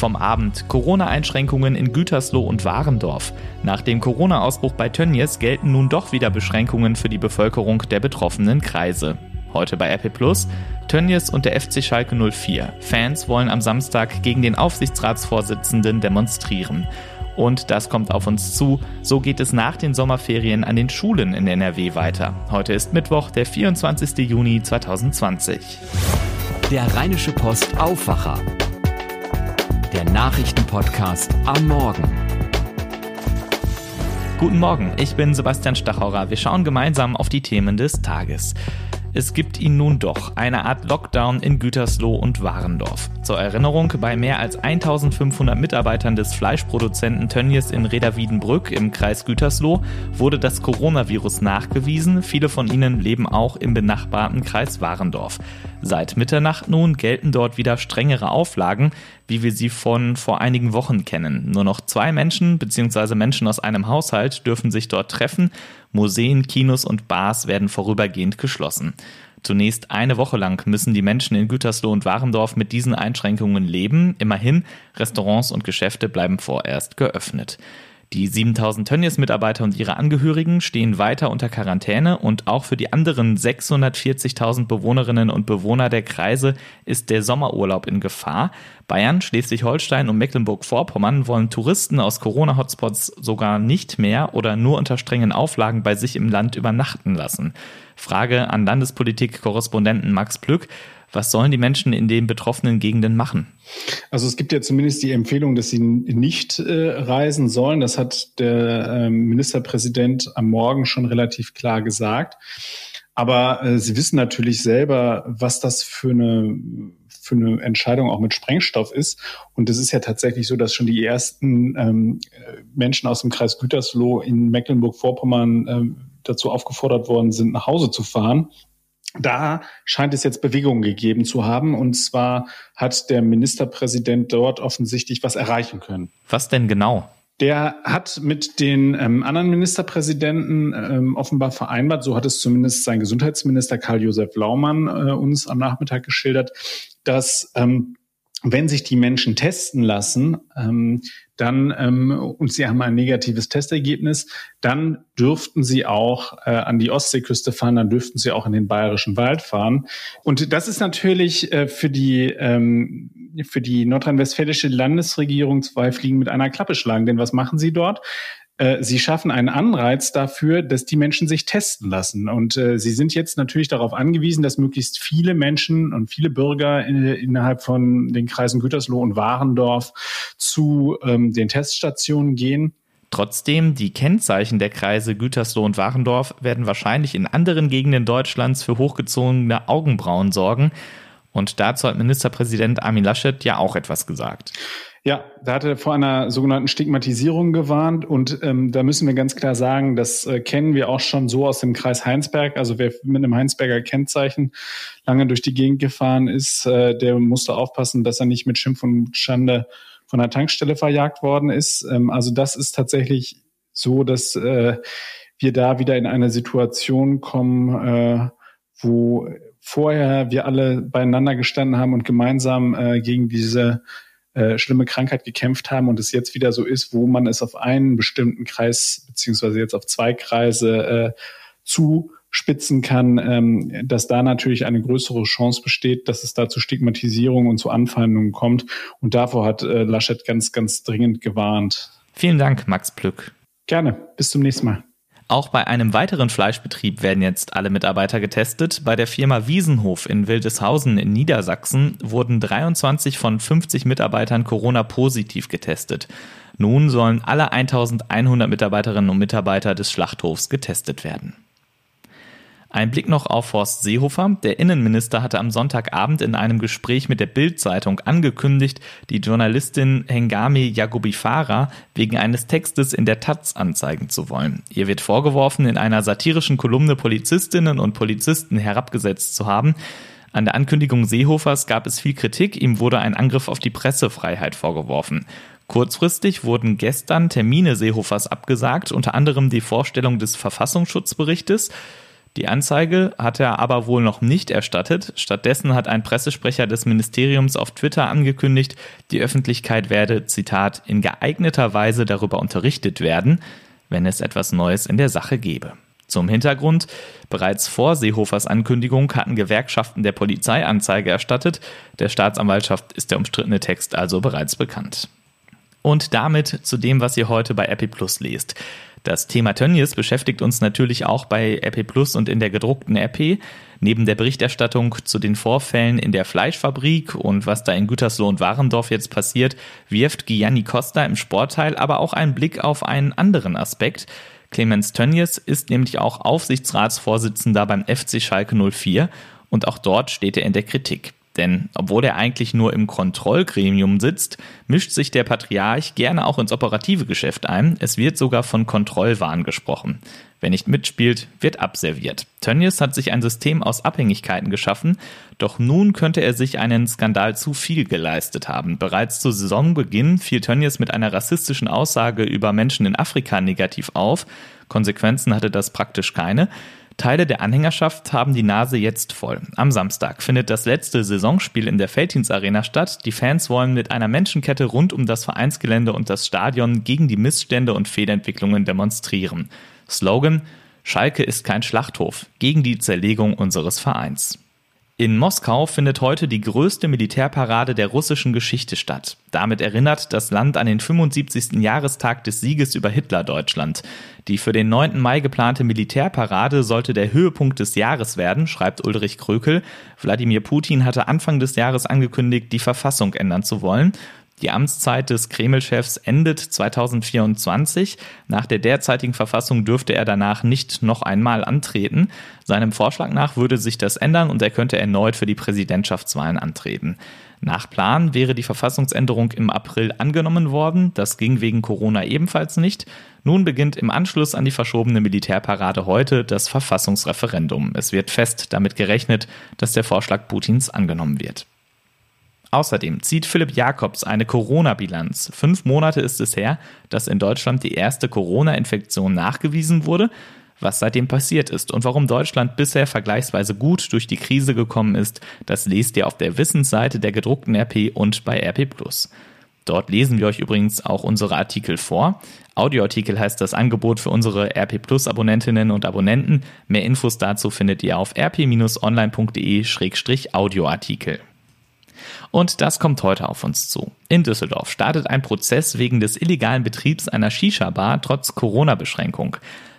Vom Abend Corona-Einschränkungen in Gütersloh und Warendorf. Nach dem Corona-Ausbruch bei Tönnies gelten nun doch wieder Beschränkungen für die Bevölkerung der betroffenen Kreise. Heute bei RP Plus. Tönnies und der FC Schalke 04. Fans wollen am Samstag gegen den Aufsichtsratsvorsitzenden demonstrieren. Und das kommt auf uns zu. So geht es nach den Sommerferien an den Schulen in NRW weiter. Heute ist Mittwoch, der 24. Juni 2020. Der Rheinische Post Aufwacher. Der Nachrichtenpodcast am Morgen. Guten Morgen, ich bin Sebastian Stachauer. Wir schauen gemeinsam auf die Themen des Tages. Es gibt ihn nun doch, eine Art Lockdown in Gütersloh und Warendorf. Zur Erinnerung, bei mehr als 1500 Mitarbeitern des Fleischproduzenten Tönnies in Reda-Wiedenbrück im Kreis Gütersloh wurde das Coronavirus nachgewiesen. Viele von ihnen leben auch im benachbarten Kreis Warendorf. Seit Mitternacht nun gelten dort wieder strengere Auflagen, wie wir sie von vor einigen Wochen kennen. Nur noch zwei Menschen bzw. Menschen aus einem Haushalt dürfen sich dort treffen. Museen, Kinos und Bars werden vorübergehend geschlossen. Zunächst eine Woche lang müssen die Menschen in Gütersloh und Warendorf mit diesen Einschränkungen leben. Immerhin, Restaurants und Geschäfte bleiben vorerst geöffnet. Die 7000 Tönnies-Mitarbeiter und ihre Angehörigen stehen weiter unter Quarantäne und auch für die anderen 640.000 Bewohnerinnen und Bewohner der Kreise ist der Sommerurlaub in Gefahr. Bayern, Schleswig-Holstein und Mecklenburg-Vorpommern wollen Touristen aus Corona-Hotspots sogar nicht mehr oder nur unter strengen Auflagen bei sich im Land übernachten lassen. Frage an Landespolitik-Korrespondenten Max Plück. Was sollen die Menschen in den betroffenen Gegenden machen? Also es gibt ja zumindest die Empfehlung, dass sie nicht äh, reisen sollen. Das hat der äh, Ministerpräsident am Morgen schon relativ klar gesagt. Aber äh, sie wissen natürlich selber, was das für eine für eine Entscheidung auch mit Sprengstoff ist. Und es ist ja tatsächlich so, dass schon die ersten ähm, Menschen aus dem Kreis Gütersloh in Mecklenburg-Vorpommern ähm, dazu aufgefordert worden sind, nach Hause zu fahren da scheint es jetzt Bewegungen gegeben zu haben. Und zwar hat der Ministerpräsident dort offensichtlich was erreichen können. Was denn genau? Der hat mit den ähm, anderen Ministerpräsidenten ähm, offenbar vereinbart, so hat es zumindest sein Gesundheitsminister Karl-Josef Laumann äh, uns am Nachmittag geschildert, dass ähm, wenn sich die Menschen testen lassen, ähm, dann ähm, und sie haben ein negatives Testergebnis, dann dürften sie auch äh, an die Ostseeküste fahren, dann dürften sie auch in den bayerischen Wald fahren. Und das ist natürlich äh, für die ähm, für die nordrhein-westfälische Landesregierung zwei Fliegen mit einer Klappe schlagen. Denn was machen sie dort? Äh, sie schaffen einen Anreiz dafür, dass die Menschen sich testen lassen. Und äh, sie sind jetzt natürlich darauf angewiesen, dass möglichst viele Menschen und viele Bürger in, innerhalb von den Kreisen Gütersloh und Warendorf zu ähm, den Teststationen gehen. Trotzdem, die Kennzeichen der Kreise Gütersloh und Warendorf werden wahrscheinlich in anderen Gegenden Deutschlands für hochgezogene Augenbrauen sorgen. Und dazu hat Ministerpräsident Armin Laschet ja auch etwas gesagt. Ja, da hat er vor einer sogenannten Stigmatisierung gewarnt und ähm, da müssen wir ganz klar sagen, das äh, kennen wir auch schon so aus dem Kreis Heinsberg. Also wer mit einem Heinsberger Kennzeichen lange durch die Gegend gefahren ist, äh, der musste aufpassen, dass er nicht mit Schimpf und Schande von der Tankstelle verjagt worden ist. Ähm, also das ist tatsächlich so, dass äh, wir da wieder in eine Situation kommen, äh, wo vorher wir alle beieinander gestanden haben und gemeinsam äh, gegen diese äh, schlimme Krankheit gekämpft haben und es jetzt wieder so ist, wo man es auf einen bestimmten Kreis beziehungsweise jetzt auf zwei Kreise äh, zuspitzen kann, ähm, dass da natürlich eine größere Chance besteht, dass es da zu Stigmatisierung und zu Anfeindungen kommt. Und davor hat äh, Laschet ganz, ganz dringend gewarnt. Vielen Dank, Max Plück. Gerne. Bis zum nächsten Mal. Auch bei einem weiteren Fleischbetrieb werden jetzt alle Mitarbeiter getestet. Bei der Firma Wiesenhof in Wildeshausen in Niedersachsen wurden 23 von 50 Mitarbeitern Corona-positiv getestet. Nun sollen alle 1100 Mitarbeiterinnen und Mitarbeiter des Schlachthofs getestet werden. Ein Blick noch auf Horst Seehofer. Der Innenminister hatte am Sonntagabend in einem Gespräch mit der Bild-Zeitung angekündigt, die Journalistin Hengami Yagubifara wegen eines Textes in der Taz anzeigen zu wollen. Ihr wird vorgeworfen, in einer satirischen Kolumne Polizistinnen und Polizisten herabgesetzt zu haben. An der Ankündigung Seehofers gab es viel Kritik, ihm wurde ein Angriff auf die Pressefreiheit vorgeworfen. Kurzfristig wurden gestern Termine Seehofers abgesagt, unter anderem die Vorstellung des Verfassungsschutzberichtes. Die Anzeige hat er aber wohl noch nicht erstattet. Stattdessen hat ein Pressesprecher des Ministeriums auf Twitter angekündigt, die Öffentlichkeit werde, Zitat, in geeigneter Weise darüber unterrichtet werden, wenn es etwas Neues in der Sache gebe. Zum Hintergrund, bereits vor Seehofers Ankündigung hatten Gewerkschaften der Polizei Anzeige erstattet, der Staatsanwaltschaft ist der umstrittene Text also bereits bekannt. Und damit zu dem, was ihr heute bei Epi Plus lest. Das Thema Tönnies beschäftigt uns natürlich auch bei Epi Plus und in der gedruckten Epi. Neben der Berichterstattung zu den Vorfällen in der Fleischfabrik und was da in Gütersloh und Warendorf jetzt passiert, wirft Gianni Costa im Sportteil aber auch einen Blick auf einen anderen Aspekt. Clemens Tönnies ist nämlich auch Aufsichtsratsvorsitzender beim FC Schalke 04 und auch dort steht er in der Kritik. Denn obwohl er eigentlich nur im Kontrollgremium sitzt, mischt sich der Patriarch gerne auch ins operative Geschäft ein. Es wird sogar von Kontrollwahn gesprochen. Wer nicht mitspielt, wird abserviert. Tönnies hat sich ein System aus Abhängigkeiten geschaffen, doch nun könnte er sich einen Skandal zu viel geleistet haben. Bereits zu Saisonbeginn fiel Tönnies mit einer rassistischen Aussage über Menschen in Afrika negativ auf. Konsequenzen hatte das praktisch keine. Teile der Anhängerschaft haben die Nase jetzt voll. Am Samstag findet das letzte Saisonspiel in der Feldins Arena statt. Die Fans wollen mit einer Menschenkette rund um das Vereinsgelände und das Stadion gegen die Missstände und Fehlentwicklungen demonstrieren. Slogan Schalke ist kein Schlachthof gegen die Zerlegung unseres Vereins. In Moskau findet heute die größte Militärparade der russischen Geschichte statt. Damit erinnert das Land an den 75. Jahrestag des Sieges über Hitler-Deutschland. Die für den 9. Mai geplante Militärparade sollte der Höhepunkt des Jahres werden, schreibt Ulrich Krökel. Wladimir Putin hatte Anfang des Jahres angekündigt, die Verfassung ändern zu wollen. Die Amtszeit des Kreml-Chefs endet 2024. Nach der derzeitigen Verfassung dürfte er danach nicht noch einmal antreten. Seinem Vorschlag nach würde sich das ändern und er könnte erneut für die Präsidentschaftswahlen antreten. Nach Plan wäre die Verfassungsänderung im April angenommen worden. Das ging wegen Corona ebenfalls nicht. Nun beginnt im Anschluss an die verschobene Militärparade heute das Verfassungsreferendum. Es wird fest damit gerechnet, dass der Vorschlag Putins angenommen wird. Außerdem zieht Philipp Jakobs eine Corona-Bilanz. Fünf Monate ist es her, dass in Deutschland die erste Corona-Infektion nachgewiesen wurde. Was seitdem passiert ist und warum Deutschland bisher vergleichsweise gut durch die Krise gekommen ist, das lest ihr auf der Wissensseite der gedruckten RP und bei RP Dort lesen wir euch übrigens auch unsere Artikel vor. Audioartikel heißt das Angebot für unsere RP Plus Abonnentinnen und Abonnenten. Mehr Infos dazu findet ihr auf rp-online.de-audioartikel. Und das kommt heute auf uns zu. In Düsseldorf startet ein Prozess wegen des illegalen Betriebs einer Shisha-Bar trotz Corona-Beschränkung.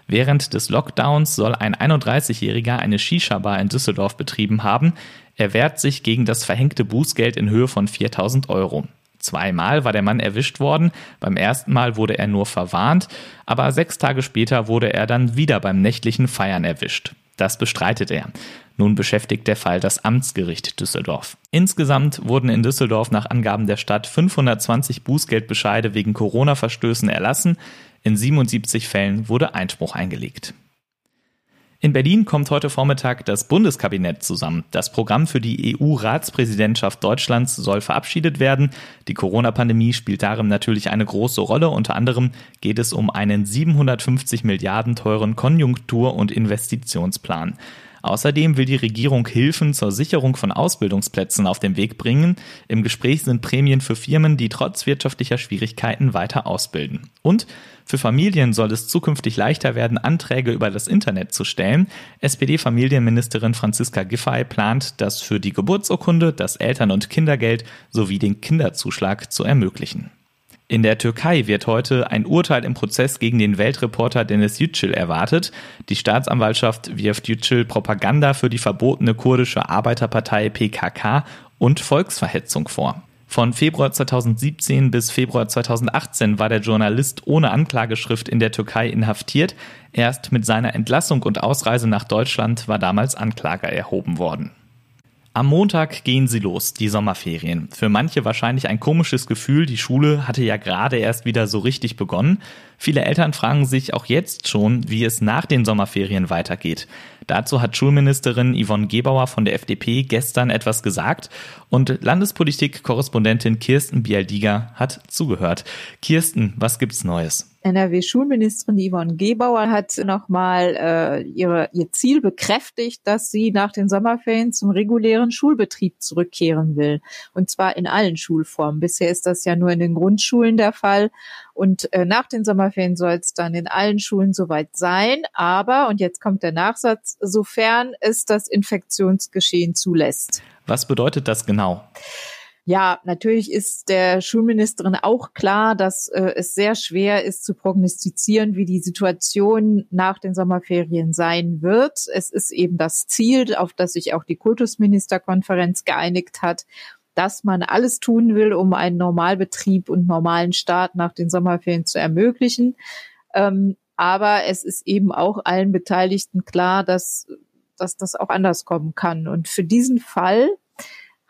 Während des Lockdowns soll ein 31-Jähriger eine Shisha-Bar in Düsseldorf betrieben haben. Er wehrt sich gegen das verhängte Bußgeld in Höhe von 4000 Euro. Zweimal war der Mann erwischt worden. Beim ersten Mal wurde er nur verwarnt, aber sechs Tage später wurde er dann wieder beim nächtlichen Feiern erwischt. Das bestreitet er. Nun beschäftigt der Fall das Amtsgericht Düsseldorf. Insgesamt wurden in Düsseldorf nach Angaben der Stadt 520 Bußgeldbescheide wegen Corona-Verstößen erlassen. In 77 Fällen wurde Einspruch eingelegt. In Berlin kommt heute Vormittag das Bundeskabinett zusammen. Das Programm für die EU-Ratspräsidentschaft Deutschlands soll verabschiedet werden. Die Corona-Pandemie spielt darin natürlich eine große Rolle. Unter anderem geht es um einen 750 Milliarden teuren Konjunktur- und Investitionsplan. Außerdem will die Regierung Hilfen zur Sicherung von Ausbildungsplätzen auf den Weg bringen. Im Gespräch sind Prämien für Firmen, die trotz wirtschaftlicher Schwierigkeiten weiter ausbilden. Und für Familien soll es zukünftig leichter werden, Anträge über das Internet zu stellen. SPD-Familienministerin Franziska Giffey plant, das für die Geburtsurkunde, das Eltern- und Kindergeld sowie den Kinderzuschlag zu ermöglichen. In der Türkei wird heute ein Urteil im Prozess gegen den Weltreporter Dennis Yücel erwartet. Die Staatsanwaltschaft wirft Yücel Propaganda für die verbotene kurdische Arbeiterpartei PKK und Volksverhetzung vor. Von Februar 2017 bis Februar 2018 war der Journalist ohne Anklageschrift in der Türkei inhaftiert. Erst mit seiner Entlassung und Ausreise nach Deutschland war damals Anklage erhoben worden. Am Montag gehen sie los, die Sommerferien. Für manche wahrscheinlich ein komisches Gefühl, die Schule hatte ja gerade erst wieder so richtig begonnen. Viele Eltern fragen sich auch jetzt schon, wie es nach den Sommerferien weitergeht. Dazu hat Schulministerin Yvonne Gebauer von der FDP gestern etwas gesagt und Landespolitik-Korrespondentin Kirsten Bialdiger hat zugehört. Kirsten, was gibt's Neues? NRW-Schulministerin Yvonne Gebauer hat nochmal äh, ihre, ihr Ziel bekräftigt, dass sie nach den Sommerferien zum regulären Schulbetrieb zurückkehren will. Und zwar in allen Schulformen. Bisher ist das ja nur in den Grundschulen der Fall. Und äh, nach den Sommerferien soll es dann in allen Schulen soweit sein. Aber, und jetzt kommt der Nachsatz, sofern es das Infektionsgeschehen zulässt. Was bedeutet das genau? Ja, natürlich ist der Schulministerin auch klar, dass äh, es sehr schwer ist zu prognostizieren, wie die Situation nach den Sommerferien sein wird. Es ist eben das Ziel, auf das sich auch die Kultusministerkonferenz geeinigt hat, dass man alles tun will, um einen Normalbetrieb und normalen Start nach den Sommerferien zu ermöglichen. Ähm, aber es ist eben auch allen Beteiligten klar, dass, dass das auch anders kommen kann. Und für diesen Fall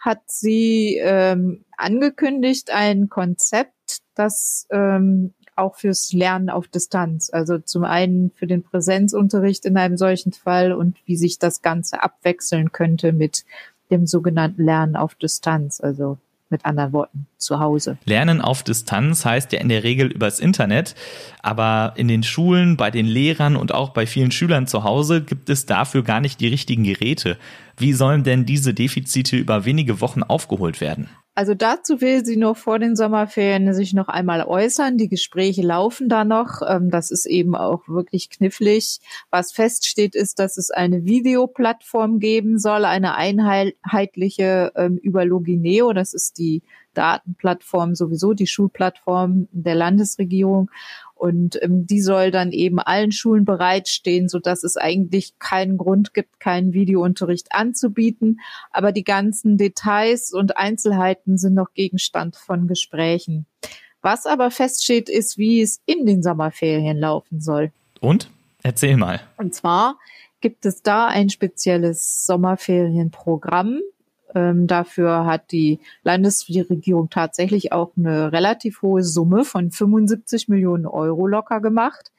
hat sie ähm, angekündigt ein Konzept, das ähm, auch fürs Lernen auf Distanz, also zum einen für den Präsenzunterricht in einem solchen Fall und wie sich das Ganze abwechseln könnte mit dem sogenannten Lernen auf Distanz, also mit anderen Worten, zu Hause. Lernen auf Distanz heißt ja in der Regel übers Internet, aber in den Schulen, bei den Lehrern und auch bei vielen Schülern zu Hause gibt es dafür gar nicht die richtigen Geräte. Wie sollen denn diese Defizite über wenige Wochen aufgeholt werden? Also dazu will sie noch vor den Sommerferien sich noch einmal äußern. Die Gespräche laufen da noch. Ähm, das ist eben auch wirklich knifflig. Was feststeht, ist, dass es eine Videoplattform geben soll, eine einheitliche ähm, über Logineo. Das ist die Datenplattform sowieso, die Schulplattform der Landesregierung. Und ähm, die soll dann eben allen Schulen bereitstehen, so dass es eigentlich keinen Grund gibt, keinen Videounterricht anzubieten. Aber die ganzen Details und Einzelheiten sind noch Gegenstand von Gesprächen. Was aber feststeht, ist, wie es in den Sommerferien laufen soll. Und? Erzähl mal. Und zwar gibt es da ein spezielles Sommerferienprogramm, ähm, dafür hat die Landesregierung tatsächlich auch eine relativ hohe Summe von 75 Millionen Euro locker gemacht.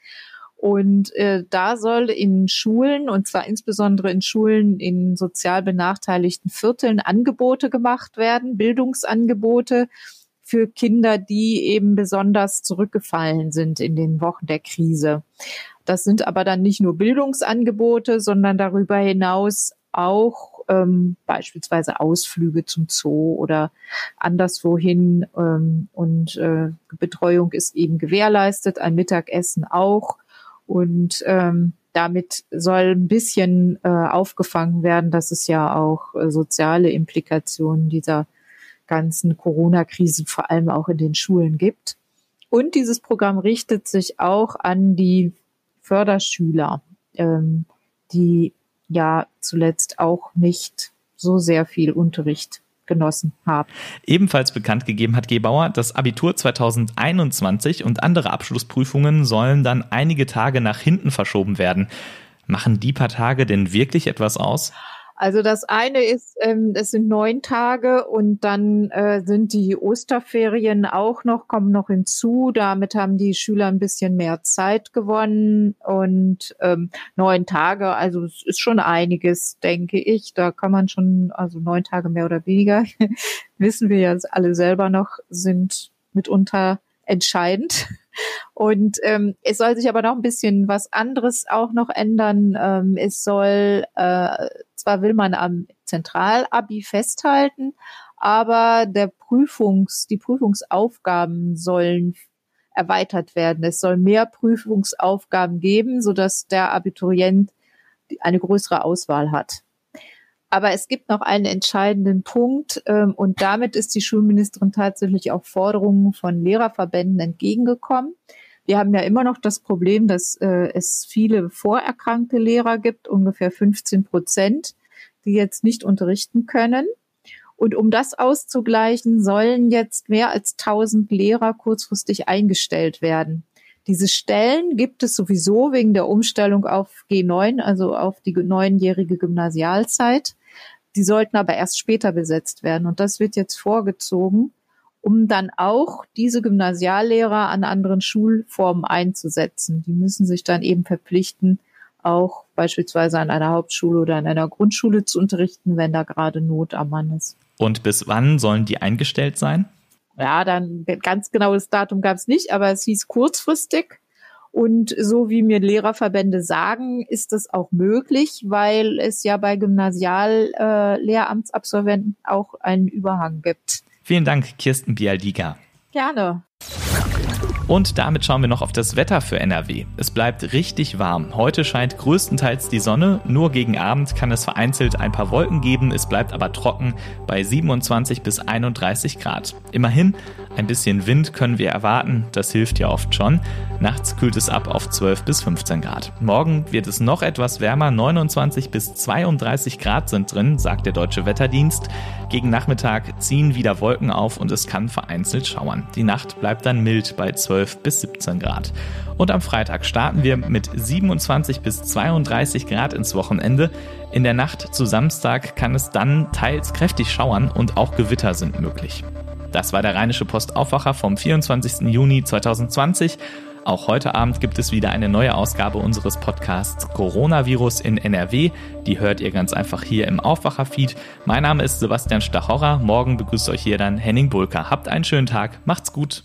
Und äh, da soll in Schulen, und zwar insbesondere in Schulen in sozial benachteiligten Vierteln, Angebote gemacht werden, Bildungsangebote für Kinder, die eben besonders zurückgefallen sind in den Wochen der Krise. Das sind aber dann nicht nur Bildungsangebote, sondern darüber hinaus auch ähm, beispielsweise Ausflüge zum Zoo oder anderswohin ähm, und äh, Betreuung ist eben gewährleistet, ein Mittagessen auch und ähm, damit soll ein bisschen äh, aufgefangen werden, dass es ja auch äh, soziale Implikationen dieser ganzen Corona-Krise vor allem auch in den Schulen gibt. Und dieses Programm richtet sich auch an die Förderschüler, ähm, die ja zuletzt auch nicht so sehr viel Unterricht genossen haben. Ebenfalls bekannt gegeben hat Gebauer, das Abitur 2021 und andere Abschlussprüfungen sollen dann einige Tage nach hinten verschoben werden. Machen die paar Tage denn wirklich etwas aus? Also das eine ist, ähm, es sind neun Tage und dann äh, sind die Osterferien auch noch, kommen noch hinzu. Damit haben die Schüler ein bisschen mehr Zeit gewonnen und ähm, neun Tage, also es ist schon einiges, denke ich. Da kann man schon, also neun Tage mehr oder weniger, wissen wir ja alle selber noch, sind mitunter entscheidend. Und ähm, es soll sich aber noch ein bisschen was anderes auch noch ändern. Ähm, es soll, äh, zwar will man am Zentralabi festhalten, aber der Prüfungs, die Prüfungsaufgaben sollen erweitert werden. Es soll mehr Prüfungsaufgaben geben, so dass der Abiturient eine größere Auswahl hat. Aber es gibt noch einen entscheidenden Punkt ähm, und damit ist die Schulministerin tatsächlich auch Forderungen von Lehrerverbänden entgegengekommen. Wir haben ja immer noch das Problem, dass äh, es viele vorerkrankte Lehrer gibt, ungefähr 15 Prozent, die jetzt nicht unterrichten können. Und um das auszugleichen, sollen jetzt mehr als 1000 Lehrer kurzfristig eingestellt werden. Diese Stellen gibt es sowieso wegen der Umstellung auf G9, also auf die neunjährige Gymnasialzeit. Die sollten aber erst später besetzt werden. Und das wird jetzt vorgezogen, um dann auch diese Gymnasiallehrer an anderen Schulformen einzusetzen. Die müssen sich dann eben verpflichten, auch beispielsweise an einer Hauptschule oder an einer Grundschule zu unterrichten, wenn da gerade Not am Mann ist. Und bis wann sollen die eingestellt sein? Ja, dann ganz genaues Datum gab es nicht, aber es hieß kurzfristig. Und so wie mir Lehrerverbände sagen, ist das auch möglich, weil es ja bei Gymnasiallehramtsabsolventen äh, auch einen Überhang gibt. Vielen Dank, Kirsten Bialdiga. Gerne. Und damit schauen wir noch auf das Wetter für NRW. Es bleibt richtig warm. Heute scheint größtenteils die Sonne, nur gegen Abend kann es vereinzelt ein paar Wolken geben, es bleibt aber trocken bei 27 bis 31 Grad. Immerhin, ein bisschen Wind können wir erwarten, das hilft ja oft schon. Nachts kühlt es ab auf 12 bis 15 Grad. Morgen wird es noch etwas wärmer, 29 bis 32 Grad sind drin, sagt der Deutsche Wetterdienst. Gegen Nachmittag ziehen wieder Wolken auf und es kann vereinzelt schauern. Die Nacht bleibt dann mild bei 12 bis 17 Grad. Und am Freitag starten wir mit 27 bis 32 Grad ins Wochenende. In der Nacht zu Samstag kann es dann teils kräftig schauern und auch Gewitter sind möglich. Das war der Rheinische Postaufwacher vom 24. Juni 2020. Auch heute Abend gibt es wieder eine neue Ausgabe unseres Podcasts Coronavirus in NRW. Die hört ihr ganz einfach hier im Aufwacher-Feed. Mein Name ist Sebastian Stachorra. Morgen begrüßt euch hier dann Henning Bulka. Habt einen schönen Tag. Macht's gut.